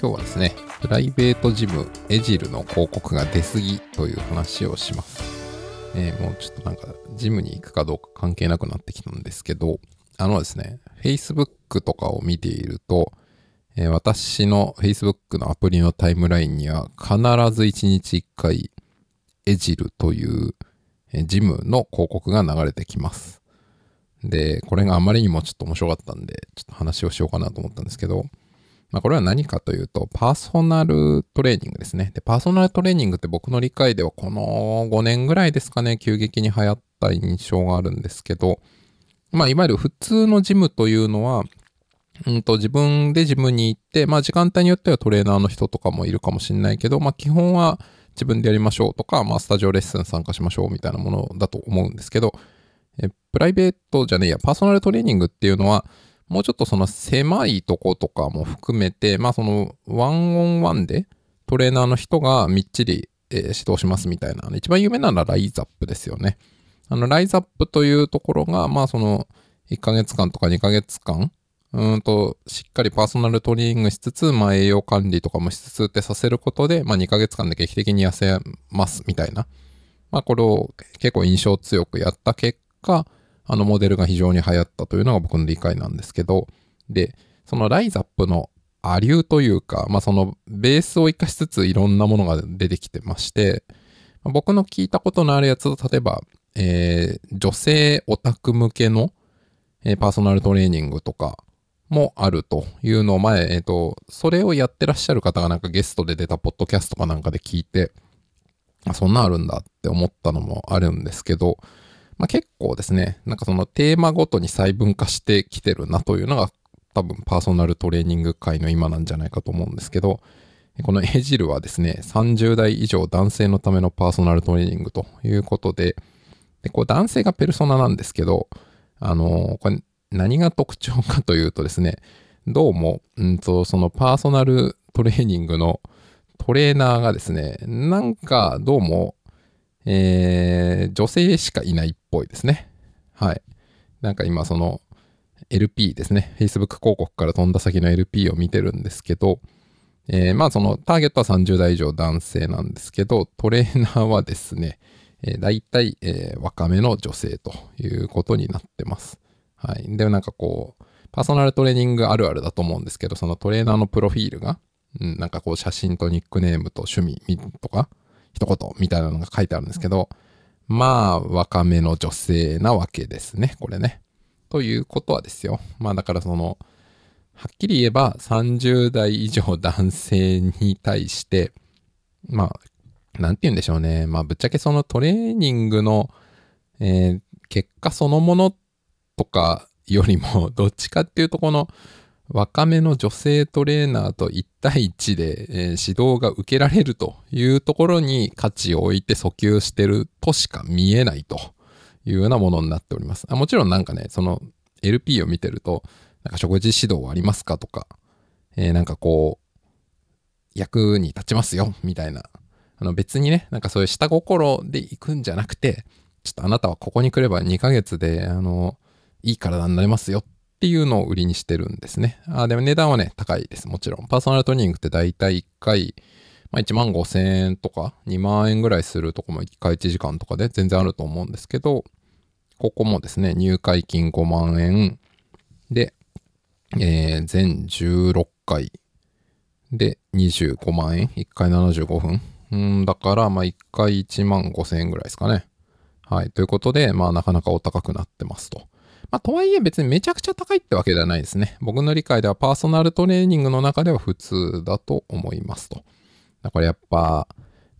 今日はですね、プライベートジムエジルの広告が出すぎという話をします。えー、もうちょっとなんか、ジムに行くかどうか関係なくなってきたんですけど、あのですね、Facebook とかを見ていると、えー、私の Facebook のアプリのタイムラインには必ず1日1回エジルという、えー、ジムの広告が流れてきます。で、これがあまりにもちょっと面白かったんで、ちょっと話をしようかなと思ったんですけど、まあ、これは何かというと、パーソナルトレーニングですね。で、パーソナルトレーニングって僕の理解ではこの5年ぐらいですかね、急激に流行った印象があるんですけど、まあ、いわゆる普通のジムというのは、うんと、自分でジムに行って、まあ、時間帯によってはトレーナーの人とかもいるかもしれないけど、まあ、基本は自分でやりましょうとか、まあ、スタジオレッスン参加しましょうみたいなものだと思うんですけど、えプライベートじゃねえや、パーソナルトレーニングっていうのは、もうちょっとその狭いとことかも含めて、まあそのワンオンワンでトレーナーの人がみっちり、えー、指導しますみたいな、一番有名なのはライザップですよね。あの、ライザップというところが、まあその1ヶ月間とか2ヶ月間、うんと、しっかりパーソナルトレーニングしつつ、まあ栄養管理とかもしつつってさせることで、まあ2ヶ月間で劇的に痩せますみたいな。まあこれを結構印象強くやった結果、あのモデルが非常に流行ったというのが僕の理解なんですけど、で、そのライザップのアリューというか、まあそのベースを活かしつついろんなものが出てきてまして、僕の聞いたことのあるやつと、例えば、えー、女性オタク向けの、えー、パーソナルトレーニングとかもあるというのを前、えっ、ー、と、それをやってらっしゃる方がなんかゲストで出たポッドキャストかなんかで聞いて、あ、そんなあるんだって思ったのもあるんですけど、まあ、結構ですね、なんかそのテーマごとに細分化してきてるなというのが多分パーソナルトレーニング界の今なんじゃないかと思うんですけど、このエジルはですね、30代以上男性のためのパーソナルトレーニングということで、でこう男性がペルソナなんですけど、あのー、これ何が特徴かというとですね、どうも、うんと、そのパーソナルトレーニングのトレーナーがですね、なんかどうもえー、女性しかいないっぽいですね。はい。なんか今その LP ですね。Facebook 広告から飛んだ先の LP を見てるんですけど、えー、まあそのターゲットは30代以上男性なんですけど、トレーナーはですね、えー、大体、えー、若めの女性ということになってます。はい。で、なんかこう、パーソナルトレーニングあるあるだと思うんですけど、そのトレーナーのプロフィールが、うん、なんかこう写真とニックネームと趣味とか、一言みたいなのが書いてあるんですけど、まあ、若めの女性なわけですね、これね。ということはですよ。まあだからその、はっきり言えば30代以上男性に対して、まあ、なんて言うんでしょうね。まあぶっちゃけそのトレーニングの、えー、結果そのものとかよりも、どっちかっていうとこの、若めの女性トレーナーと1対1で、えー、指導が受けられるというところに価値を置いて訴求してるとしか見えないというようなものになっております。あもちろんなんかね、その LP を見てると、なんか食事指導はありますかとか、えー、なんかこう、役に立ちますよ、みたいな。あの別にね、なんかそういう下心で行くんじゃなくて、ちょっとあなたはここに来れば2ヶ月で、あの、いい体になれますよっっていうのを売りにしてるんですね。あでも値段はね、高いです。もちろん。パーソナルトレーニングってだいたい1回、まあ、1万5千円とか2万円ぐらいするとこも1回1時間とかで全然あると思うんですけど、ここもですね、入会金5万円で、えー、全16回で25万円 ?1 回75分うん、だから、まあ、1回1万5千円ぐらいですかね。はい。ということで、まあ、なかなかお高くなってますと。まあ、とはいえ別にめちゃくちゃ高いってわけではないですね。僕の理解ではパーソナルトレーニングの中では普通だと思いますと。だからやっぱ、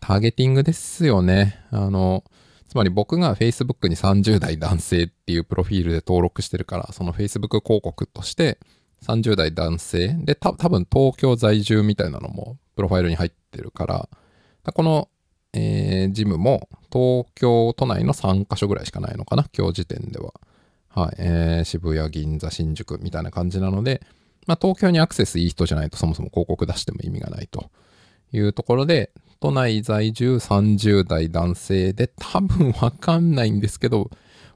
ターゲティングですよね。あの、つまり僕が Facebook に30代男性っていうプロフィールで登録してるから、その Facebook 広告として30代男性で、た多分東京在住みたいなのもプロファイルに入ってるから、この、えー、ジムも東京都内の3カ所ぐらいしかないのかな、今日時点では。はい、えー、渋谷、銀座、新宿みたいな感じなので、まあ、東京にアクセスいい人じゃないとそもそも広告出しても意味がないというところで、都内在住30代男性で多分わかんないんですけど、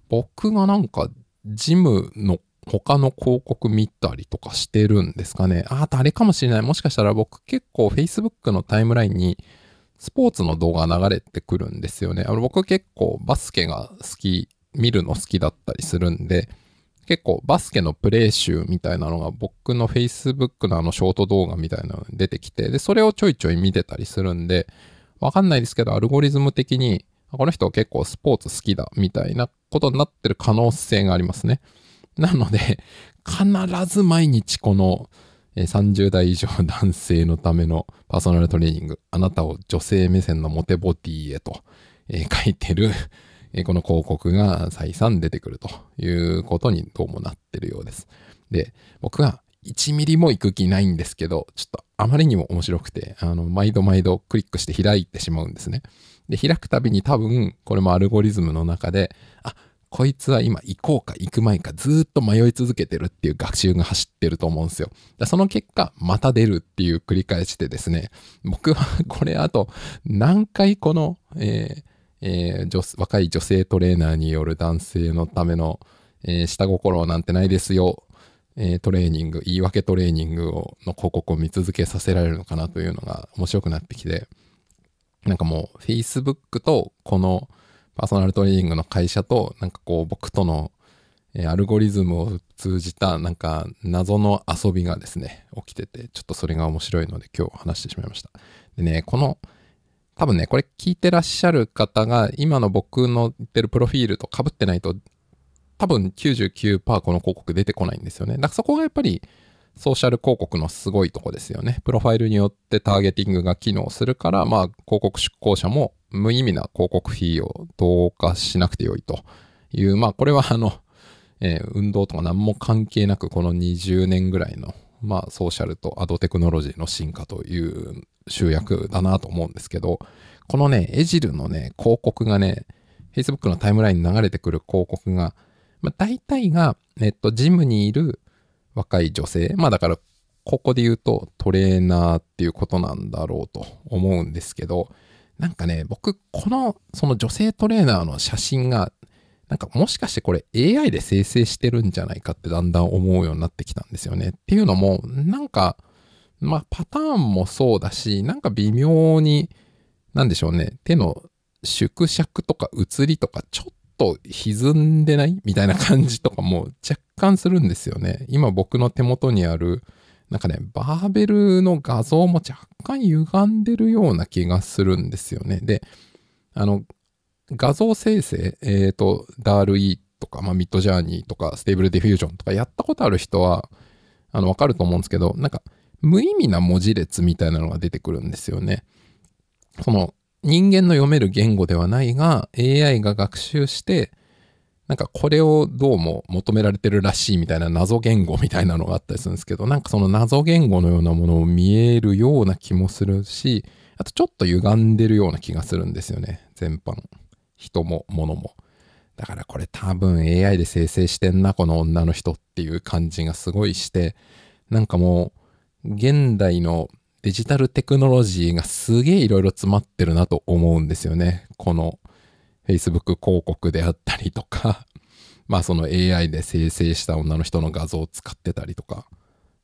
僕がなんかジムの他の広告見たりとかしてるんですかね。あ、あれかもしれない。もしかしたら僕結構 Facebook のタイムラインにスポーツの動画流れてくるんですよね。あの僕結構バスケが好き、見るの好きだったりするんで、結構バスケのプレイ集みたいなのが僕の Facebook のあのショート動画みたいなのに出てきて、で、それをちょいちょい見てたりするんで、わかんないですけど、アルゴリズム的に、この人結構スポーツ好きだみたいなことになってる可能性がありますね。なので、必ず毎日この30代以上男性のためのパーソナルトレーニング、あなたを女性目線のモテボディへと、書いてる、え、この広告が再三出てくるということにどうもなってるようです。で、僕は1ミリも行く気ないんですけど、ちょっとあまりにも面白くて、あの、毎度毎度クリックして開いてしまうんですね。で、開くたびに多分、これもアルゴリズムの中で、あ、こいつは今行こうか行く前かずっと迷い続けてるっていう学習が走ってると思うんですよ。その結果、また出るっていう繰り返しでですね、僕はこれあと何回この、えーえー、若い女性トレーナーによる男性のための、えー、下心なんてないですよ、えー、トレーニング、言い訳トレーニングをの広告を見続けさせられるのかなというのが面白くなってきて、なんかもう Facebook とこのパーソナルトレーニングの会社と、なんかこう僕との、アルゴリズムを通じたなんか謎の遊びがですね、起きてて、ちょっとそれが面白いので今日話してしまいました。でね、この、多分ね、これ聞いてらっしゃる方が今の僕の言ってるプロフィールと被ってないと、多分99%この広告出てこないんですよね。だからそこがやっぱりソーシャル広告のすごいとこですよね。プロファイルによってターゲティングが機能するから、まあ広告出稿者も無意味な広告費を同化しなくてよいという、まあこれはあの、えー、運動とか何も関係なくこの20年ぐらいの、まあソーシャルとアドテクノロジーの進化という集約だなと思うんですけど、このね、エジルのね、広告がね、Facebook のタイムラインに流れてくる広告が、まあ大体が、えっと、ジムにいる若い女性、まあだからここで言うとトレーナーっていうことなんだろうと思うんですけど、なんかね、僕、この、その女性トレーナーの写真が、なんかもしかしてこれ AI で生成してるんじゃないかってだんだん思うようになってきたんですよね。っていうのも、なんか、まあパターンもそうだし、なんか微妙に、なんでしょうね、手の縮尺とか写りとかちょっと歪んでないみたいな感じとかも若干するんですよね。今僕の手元にあるなんかね、バーベルの画像も若干歪んでるような気がするんですよね。で、あの、画像生成、えっ、ー、と、 DALL-E とか、まあ、 Midjourney とか、 Stable Diffusion とかやったことある人は、あの、わかると思うんですけど、なんか、無意味な文字列みたいなのが出てくるんですよね。その、人間の読める言語ではないが、AI が学習して、なんかこれをどうも求められてるらしいみたいな謎言語みたいなのがあったりするんですけど、なんかその謎言語のようなものを見えるような気もするし、あとちょっと歪んでるような気がするんですよね。全般。人も物も。だからこれ多分 AI で生成してんな、この女の人っていう感じがすごいして、なんかもう、現代のデジタルテクノロジーがすげえいろいろ詰まってるなと思うんですよね。この Facebook 広告であったりとか、まあその AI で生成した女の人の画像を使ってたりとか。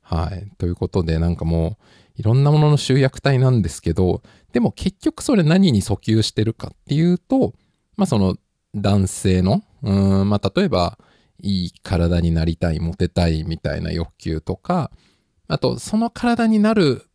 はい。ということでなんかもういろんなものの集約体なんですけど、でも結局それ何に訴求してるかっていうと、まあその男性の、うん、まあ例えばいい体になりたい、モテたいみたいな欲求とか、あとその体になる、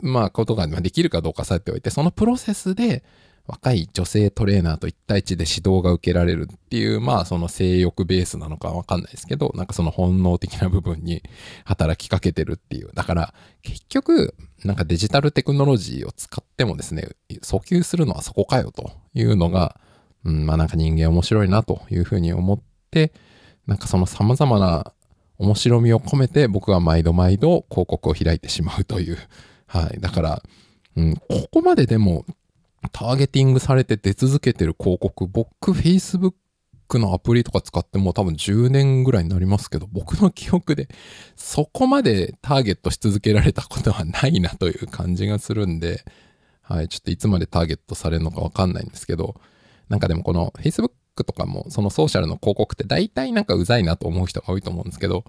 まあことができるかどうかさえておいて、そのプロセスで、若い女性トレーナーと一対一で指導が受けられるっていう、まあその性欲ベースなのかわかんないですけど、なんかその本能的な部分に働きかけてるっていう。だから結局、なんかデジタルテクノロジーを使ってもですね、訴求するのはそこかよというのが、うん、まあなんか人間面白いなというふうに思って、なんかその様々な面白みを込めて僕は毎度毎度広告を開いてしまうという。はい。だから、うん、ここまででもターゲティングされて出続けてる広告、僕、Facebook のアプリとか使ってもう多分10年ぐらいになりますけど、僕の記憶でそこまでターゲットし続けられたことはないなという感じがするんで、はい、ちょっといつまでターゲットされるのかわかんないんですけど、なんかでもこの Facebook とかも、そのソーシャルの広告って大体なんかうざいなと思う人が多いと思うんですけど、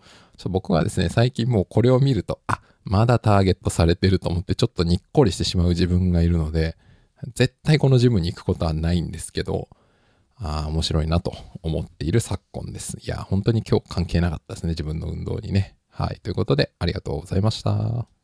僕はですね、最近もうこれを見ると、あ、まだターゲットされてると思ってちょっとにっこりしてしまう自分がいるので、絶対このジムに行くことはないんですけど、ああ、面白いなと思っている昨今です。いや、本当に今日関係なかったですね、自分の運動にね。はい。ということで、ありがとうございました。